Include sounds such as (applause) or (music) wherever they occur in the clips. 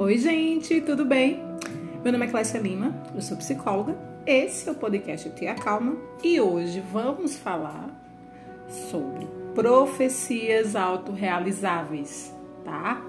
Oi, gente, tudo bem? Meu nome é Cláudia Lima, eu sou psicóloga. Esse é o podcast Tia Calma e hoje vamos falar sobre profecias autorrealizáveis, tá?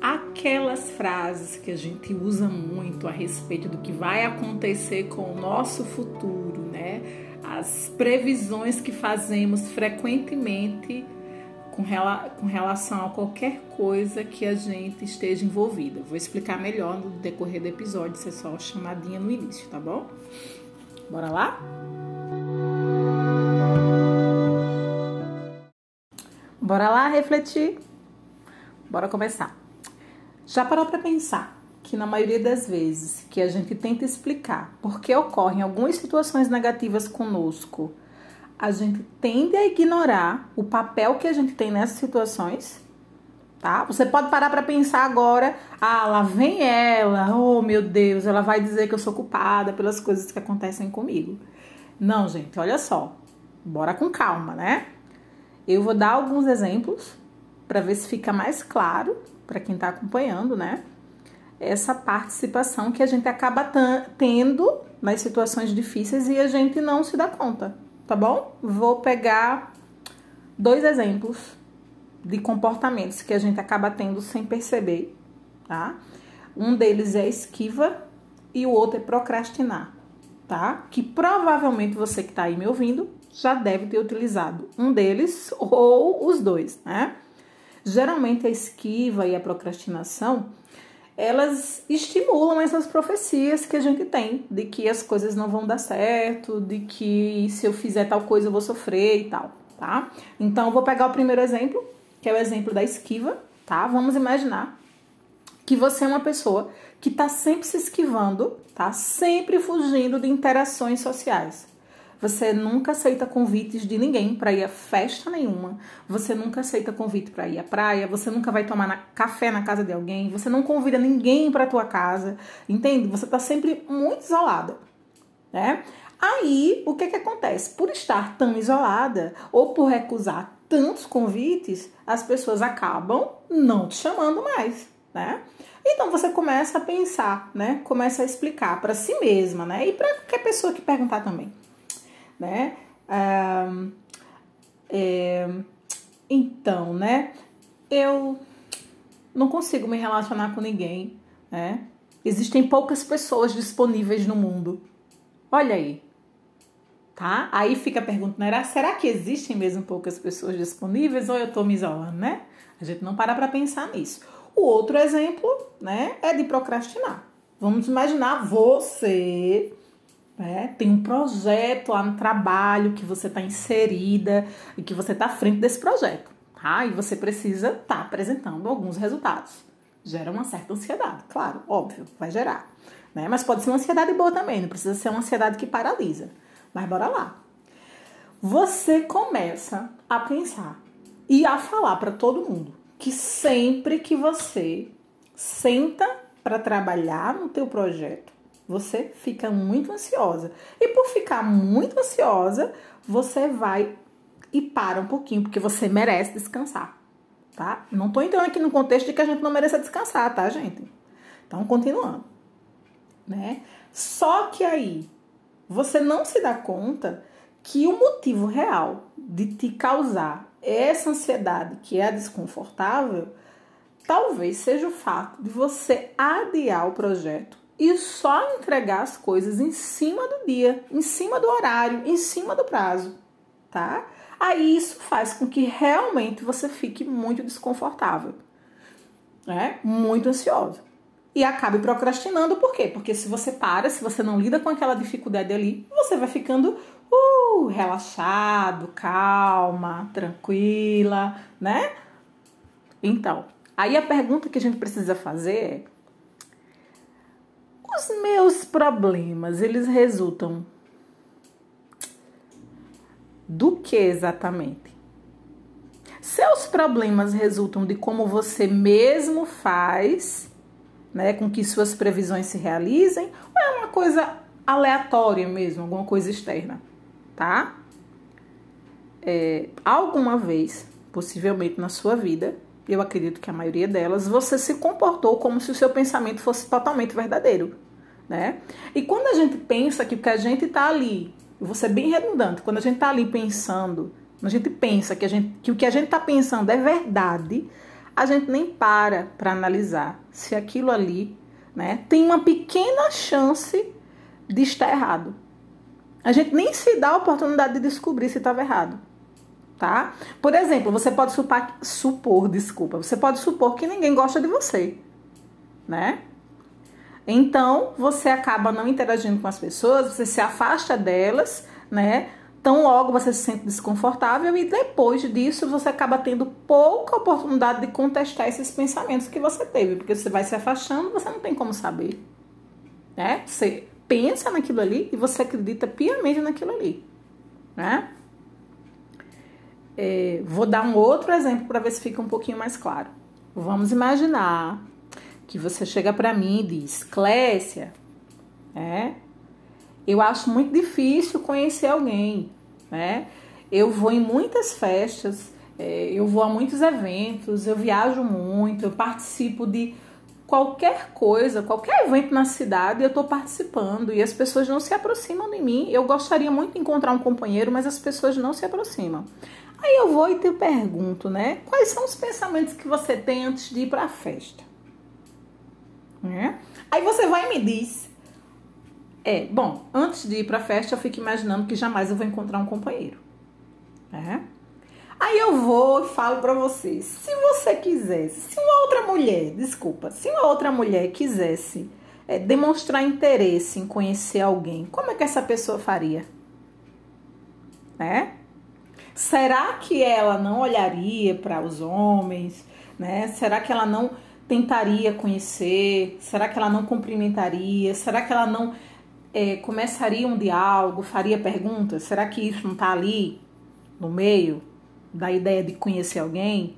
Aquelas frases que a gente usa muito a respeito do que vai acontecer com o nosso futuro, né? As previsões que fazemos frequentemente com, rela com relação a qualquer coisa que a gente esteja envolvida. Vou explicar melhor no decorrer do episódio, isso é só chamadinha no início, tá bom? Bora lá? Bora lá refletir? Bora começar. Já parou para pensar que na maioria das vezes que a gente tenta explicar por que ocorrem algumas situações negativas conosco, a gente tende a ignorar o papel que a gente tem nessas situações, tá? Você pode parar para pensar agora, ah, lá vem ela, oh meu Deus, ela vai dizer que eu sou culpada pelas coisas que acontecem comigo. Não, gente, olha só, bora com calma, né? Eu vou dar alguns exemplos para ver se fica mais claro para quem está acompanhando, né? Essa participação que a gente acaba tendo nas situações difíceis e a gente não se dá conta tá bom? Vou pegar dois exemplos de comportamentos que a gente acaba tendo sem perceber, tá? Um deles é esquiva e o outro é procrastinar, tá? Que provavelmente você que tá aí me ouvindo já deve ter utilizado um deles (laughs) ou os dois, né? Geralmente a esquiva e a procrastinação elas estimulam essas profecias que a gente tem de que as coisas não vão dar certo, de que se eu fizer tal coisa eu vou sofrer e tal, tá? Então eu vou pegar o primeiro exemplo, que é o exemplo da esquiva, tá? Vamos imaginar que você é uma pessoa que está sempre se esquivando, tá? Sempre fugindo de interações sociais. Você nunca aceita convites de ninguém para ir a festa nenhuma. Você nunca aceita convite para ir à praia. Você nunca vai tomar na, café na casa de alguém. Você não convida ninguém para tua casa. Entende? Você está sempre muito isolada, né? Aí, o que que acontece? Por estar tão isolada ou por recusar tantos convites, as pessoas acabam não te chamando mais, né? Então você começa a pensar, né? Começa a explicar para si mesma, né? E para qualquer pessoa que perguntar também né? Ah, é, então, né? Eu não consigo me relacionar com ninguém, né? Existem poucas pessoas disponíveis no mundo. Olha aí. Tá? Aí fica a pergunta, né? será que existem mesmo poucas pessoas disponíveis ou eu estou me isolando, né? A gente não para para pensar nisso. O outro exemplo, né, é de procrastinar. Vamos imaginar você né? Tem um projeto lá no trabalho que você está inserida e que você está à frente desse projeto. Tá? E você precisa estar tá apresentando alguns resultados. Gera uma certa ansiedade, claro, óbvio, vai gerar. Né? Mas pode ser uma ansiedade boa também, não precisa ser uma ansiedade que paralisa. Mas bora lá. Você começa a pensar e a falar para todo mundo que sempre que você senta para trabalhar no teu projeto, você fica muito ansiosa. E por ficar muito ansiosa, você vai e para um pouquinho, porque você merece descansar, tá? Não tô entrando aqui no contexto de que a gente não merece descansar, tá, gente? Então, continuando, né? Só que aí você não se dá conta que o motivo real de te causar essa ansiedade que é desconfortável, talvez seja o fato de você adiar o projeto e só entregar as coisas em cima do dia, em cima do horário, em cima do prazo, tá? Aí isso faz com que realmente você fique muito desconfortável, né? Muito ansioso. E acabe procrastinando, por quê? Porque se você para, se você não lida com aquela dificuldade ali, você vai ficando uh, relaxado, calma, tranquila, né? Então, aí a pergunta que a gente precisa fazer é os meus problemas, eles resultam do que exatamente? Seus problemas resultam de como você mesmo faz, né, com que suas previsões se realizem, ou é uma coisa aleatória mesmo, alguma coisa externa, tá? É, alguma vez, possivelmente na sua vida, eu acredito que a maioria delas, você se comportou como se o seu pensamento fosse totalmente verdadeiro, né? E quando a gente pensa que o que a gente está ali, eu vou ser bem redundante, quando a gente está ali pensando, quando a gente pensa que, a gente, que o que a gente está pensando é verdade, a gente nem para para analisar se aquilo ali, né, tem uma pequena chance de estar errado. A gente nem se dá a oportunidade de descobrir se estava errado tá? Por exemplo, você pode supor, desculpa, você pode supor que ninguém gosta de você, né? Então, você acaba não interagindo com as pessoas, você se afasta delas, né? Tão logo você se sente desconfortável e depois disso você acaba tendo pouca oportunidade de contestar esses pensamentos que você teve, porque você vai se afastando, você não tem como saber, né? Você pensa naquilo ali e você acredita piamente naquilo ali, né? É, vou dar um outro exemplo para ver se fica um pouquinho mais claro. Vamos imaginar que você chega para mim e diz: Clécia, é, eu acho muito difícil conhecer alguém, né? Eu vou em muitas festas, é, eu vou a muitos eventos, eu viajo muito, eu participo de qualquer coisa, qualquer evento na cidade, eu estou participando e as pessoas não se aproximam de mim. Eu gostaria muito de encontrar um companheiro, mas as pessoas não se aproximam. Aí eu vou e te pergunto, né? Quais são os pensamentos que você tem antes de ir para a festa? Né? Aí você vai e me diz: É, bom, antes de ir para a festa, eu fico imaginando que jamais eu vou encontrar um companheiro. Né? Aí eu vou e falo para você: se você quisesse, se uma outra mulher, desculpa, se uma outra mulher quisesse é, demonstrar interesse em conhecer alguém, como é que essa pessoa faria? Né? Será que ela não olharia para os homens? Né? Será que ela não tentaria conhecer? Será que ela não cumprimentaria? Será que ela não é, começaria um diálogo, faria perguntas? Será que isso não está ali no meio da ideia de conhecer alguém?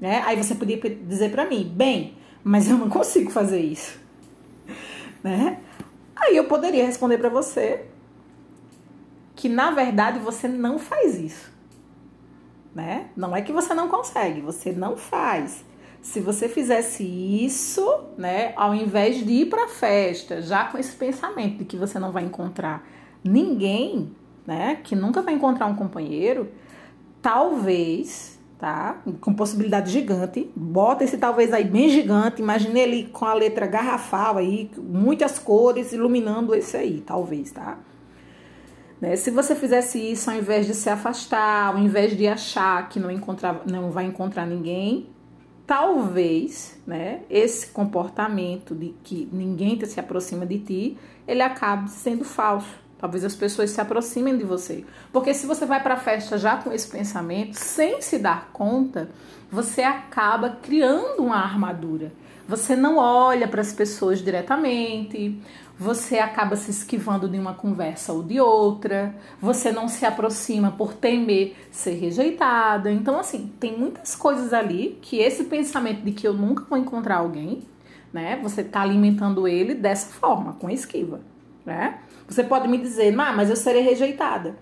Né? Aí você podia dizer para mim, bem, mas eu não consigo fazer isso, (laughs) né? Aí eu poderia responder para você que na verdade você não faz isso né? Não é que você não consegue, você não faz. Se você fizesse isso, né, ao invés de ir para a festa, já com esse pensamento de que você não vai encontrar ninguém, né, que nunca vai encontrar um companheiro, talvez, tá? Com possibilidade gigante, bota esse talvez aí bem gigante, imagine ele com a letra garrafal aí, muitas cores iluminando esse aí, talvez, tá? Né? Se você fizesse isso ao invés de se afastar, ao invés de achar que não, encontrar, não vai encontrar ninguém, talvez né, esse comportamento de que ninguém se aproxima de ti, ele acabe sendo falso. Talvez as pessoas se aproximem de você. Porque se você vai para a festa já com esse pensamento, sem se dar conta, você acaba criando uma armadura. Você não olha para as pessoas diretamente, você acaba se esquivando de uma conversa ou de outra, você não se aproxima por temer ser rejeitada. Então, assim, tem muitas coisas ali que esse pensamento de que eu nunca vou encontrar alguém, né? Você tá alimentando ele dessa forma, com esquiva, né? Você pode me dizer, mas eu serei rejeitada.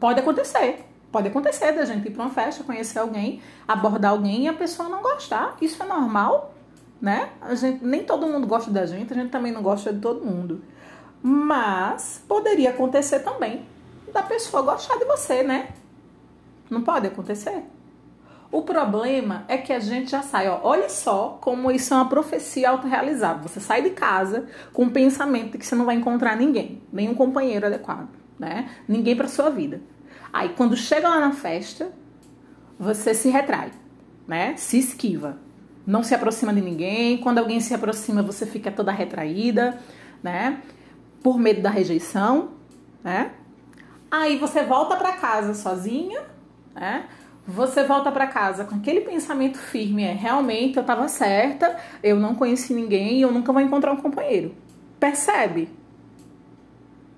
Pode acontecer. Pode acontecer da gente ir para uma festa, conhecer alguém, abordar alguém e a pessoa não gostar. Isso é normal né? A gente, nem todo mundo gosta da gente, a gente também não gosta de todo mundo. Mas poderia acontecer também da pessoa gostar de você, né? Não pode acontecer? O problema é que a gente já sai, ó, olha só como isso é uma profecia autorrealizável. Você sai de casa com o pensamento de que você não vai encontrar ninguém, nenhum companheiro adequado, né? Ninguém para sua vida. Aí quando chega lá na festa, você se retrai, né? Se esquiva não se aproxima de ninguém. Quando alguém se aproxima, você fica toda retraída, né? Por medo da rejeição, né? Aí você volta para casa sozinha, né? Você volta para casa com aquele pensamento firme, é realmente eu estava certa, eu não conheci ninguém, eu nunca vou encontrar um companheiro. Percebe?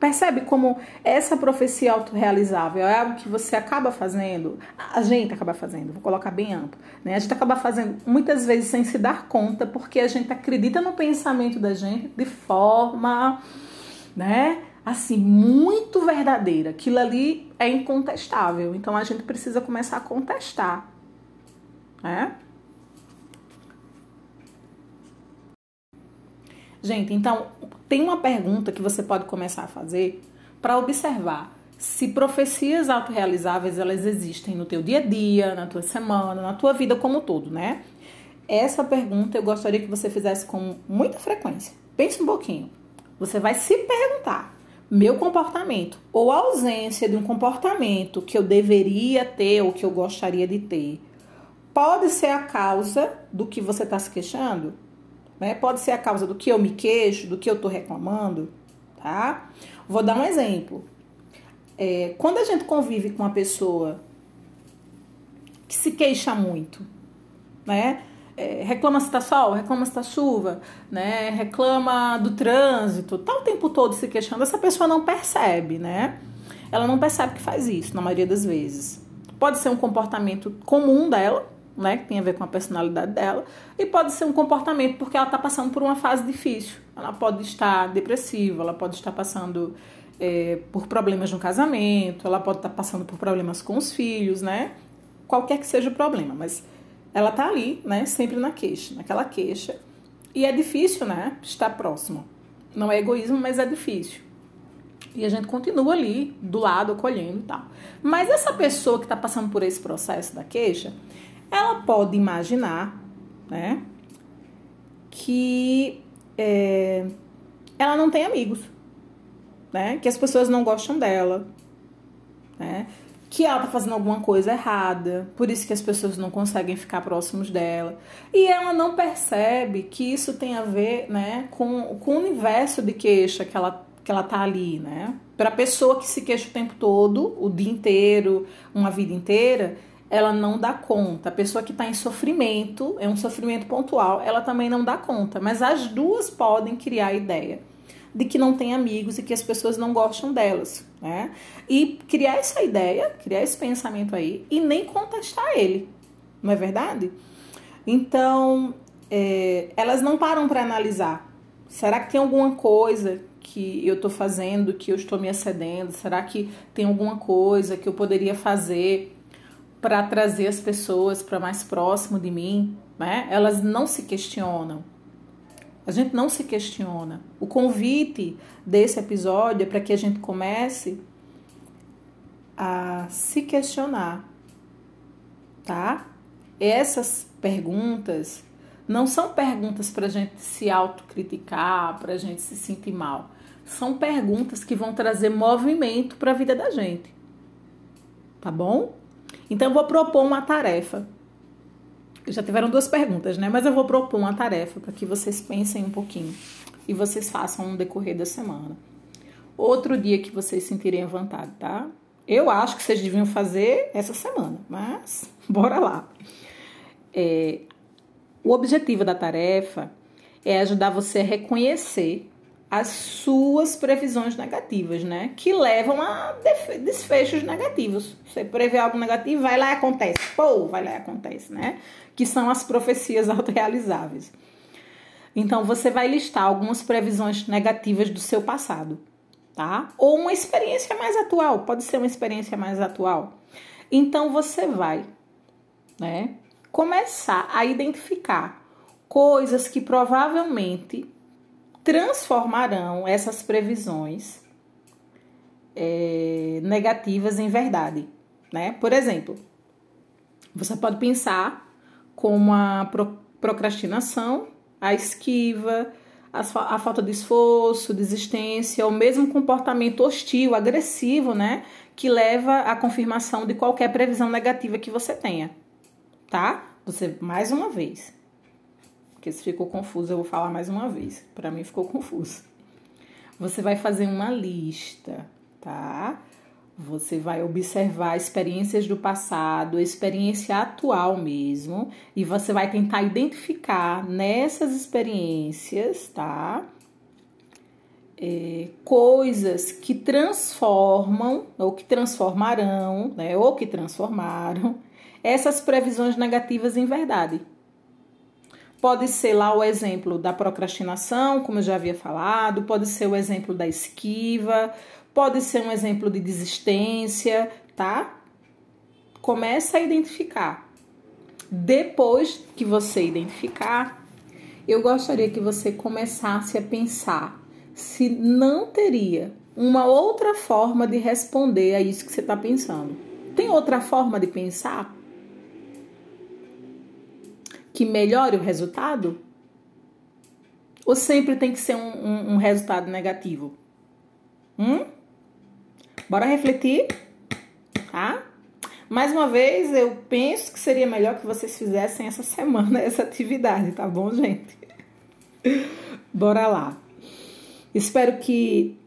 Percebe como essa profecia autorrealizável é algo que você acaba fazendo, a gente acaba fazendo, vou colocar bem amplo, né? A gente acaba fazendo muitas vezes sem se dar conta, porque a gente acredita no pensamento da gente de forma, né? Assim, muito verdadeira. Aquilo ali é incontestável. Então a gente precisa começar a contestar. né? Gente, então tem uma pergunta que você pode começar a fazer para observar se profecias autorrealizáveis elas existem no teu dia a dia, na tua semana, na tua vida como um todo, né? Essa pergunta eu gostaria que você fizesse com muita frequência. Pense um pouquinho. Você vai se perguntar: meu comportamento ou a ausência de um comportamento que eu deveria ter ou que eu gostaria de ter pode ser a causa do que você está se queixando? Né? Pode ser a causa do que eu me queixo, do que eu estou reclamando, tá? Vou dar um exemplo. É, quando a gente convive com uma pessoa que se queixa muito, né? É, reclama se tá sol, reclama se tá chuva, né? Reclama do trânsito, tá o tempo todo se queixando, essa pessoa não percebe, né? Ela não percebe que faz isso, na maioria das vezes. Pode ser um comportamento comum dela, né, que tem a ver com a personalidade dela, e pode ser um comportamento porque ela está passando por uma fase difícil. Ela pode estar depressiva, ela pode estar passando é, por problemas no casamento, ela pode estar passando por problemas com os filhos, né? Qualquer que seja o problema, mas ela está ali, né, sempre na queixa, naquela queixa. E é difícil, né, estar próximo. Não é egoísmo, mas é difícil. E a gente continua ali, do lado, acolhendo e tal. Mas essa pessoa que está passando por esse processo da queixa, ela pode imaginar, né, que é, ela não tem amigos, né, que as pessoas não gostam dela, né, que ela tá fazendo alguma coisa errada, por isso que as pessoas não conseguem ficar próximos dela. E ela não percebe que isso tem a ver, né, com, com o universo de queixa que ela que ela tá ali, né? Para pessoa que se queixa o tempo todo, o dia inteiro, uma vida inteira, ela não dá conta. A pessoa que está em sofrimento, é um sofrimento pontual, ela também não dá conta. Mas as duas podem criar a ideia de que não tem amigos e que as pessoas não gostam delas, né? E criar essa ideia, criar esse pensamento aí e nem contestar ele, não é verdade? Então, é, elas não param para analisar. Será que tem alguma coisa que eu estou fazendo que eu estou me excedendo? Será que tem alguma coisa que eu poderia fazer para trazer as pessoas para mais próximo de mim, né? Elas não se questionam. A gente não se questiona. O convite desse episódio é para que a gente comece a se questionar, tá? Essas perguntas não são perguntas para a gente se autocriticar, para a gente se sentir mal. São perguntas que vão trazer movimento para a vida da gente. Tá bom? Então, eu vou propor uma tarefa. Já tiveram duas perguntas, né? Mas eu vou propor uma tarefa para que vocês pensem um pouquinho e vocês façam no decorrer da semana. Outro dia que vocês sentirem vontade, tá? Eu acho que vocês deviam fazer essa semana, mas (laughs) bora lá. É, o objetivo da tarefa é ajudar você a reconhecer as suas previsões negativas, né? Que levam a desfechos negativos. Você prevê algo negativo, vai lá e acontece. Pô, vai lá e acontece, né? Que são as profecias (laughs) autorrealizáveis. Então, você vai listar algumas previsões negativas do seu passado, tá? Ou uma experiência mais atual, pode ser uma experiência mais atual. Então, você vai, né? Começar a identificar coisas que provavelmente transformarão essas previsões é, negativas em verdade. Né? Por exemplo, você pode pensar como a procrastinação, a esquiva, a, falta de esforço, desistência, o mesmo comportamento hostil, agressivo, né? Que leva à confirmação de qualquer previsão negativa que você tenha. Tá? Você, mais uma vez, porque se ficou confuso, eu vou falar mais uma vez. Para mim ficou (laughs) confuso. Você vai fazer uma lista, tá? Você vai observar experiências do passado, experiência atual mesmo, e você vai tentar identificar nessas experiências, tá? É, coisas que transformam, ou que transformarão, né? Ou que transformaram essas previsões negativas em verdade. Pode ser lá o exemplo da procrastinação, como eu já havia falado, pode ser o exemplo da esquiva, pode ser um exemplo de desistência, tá? Começa a identificar. Depois que você identificar, eu gostaria que você começasse a pensar se não teria uma outra forma de responder a isso que você está pensando. Tem outra forma de pensar que melhore o resultado? Ou sempre tem que ser um, um, um resultado negativo? Hum? Bora refletir, tá? Mais uma vez, eu penso que seria melhor que vocês fizessem essa semana essa atividade, tá bom, gente? Bora lá. Espero que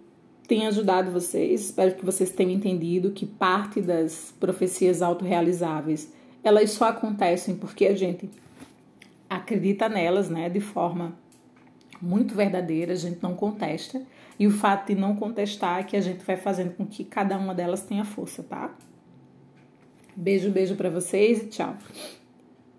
tenha ajudado vocês, espero que vocês tenham entendido que parte das profecias autorrealizáveis, elas só acontecem porque a gente acredita nelas, né, de forma muito verdadeira, a gente não contesta. E o fato de não contestar é que a gente vai fazendo com que cada uma delas tenha força, tá? Beijo, beijo para vocês e tchau.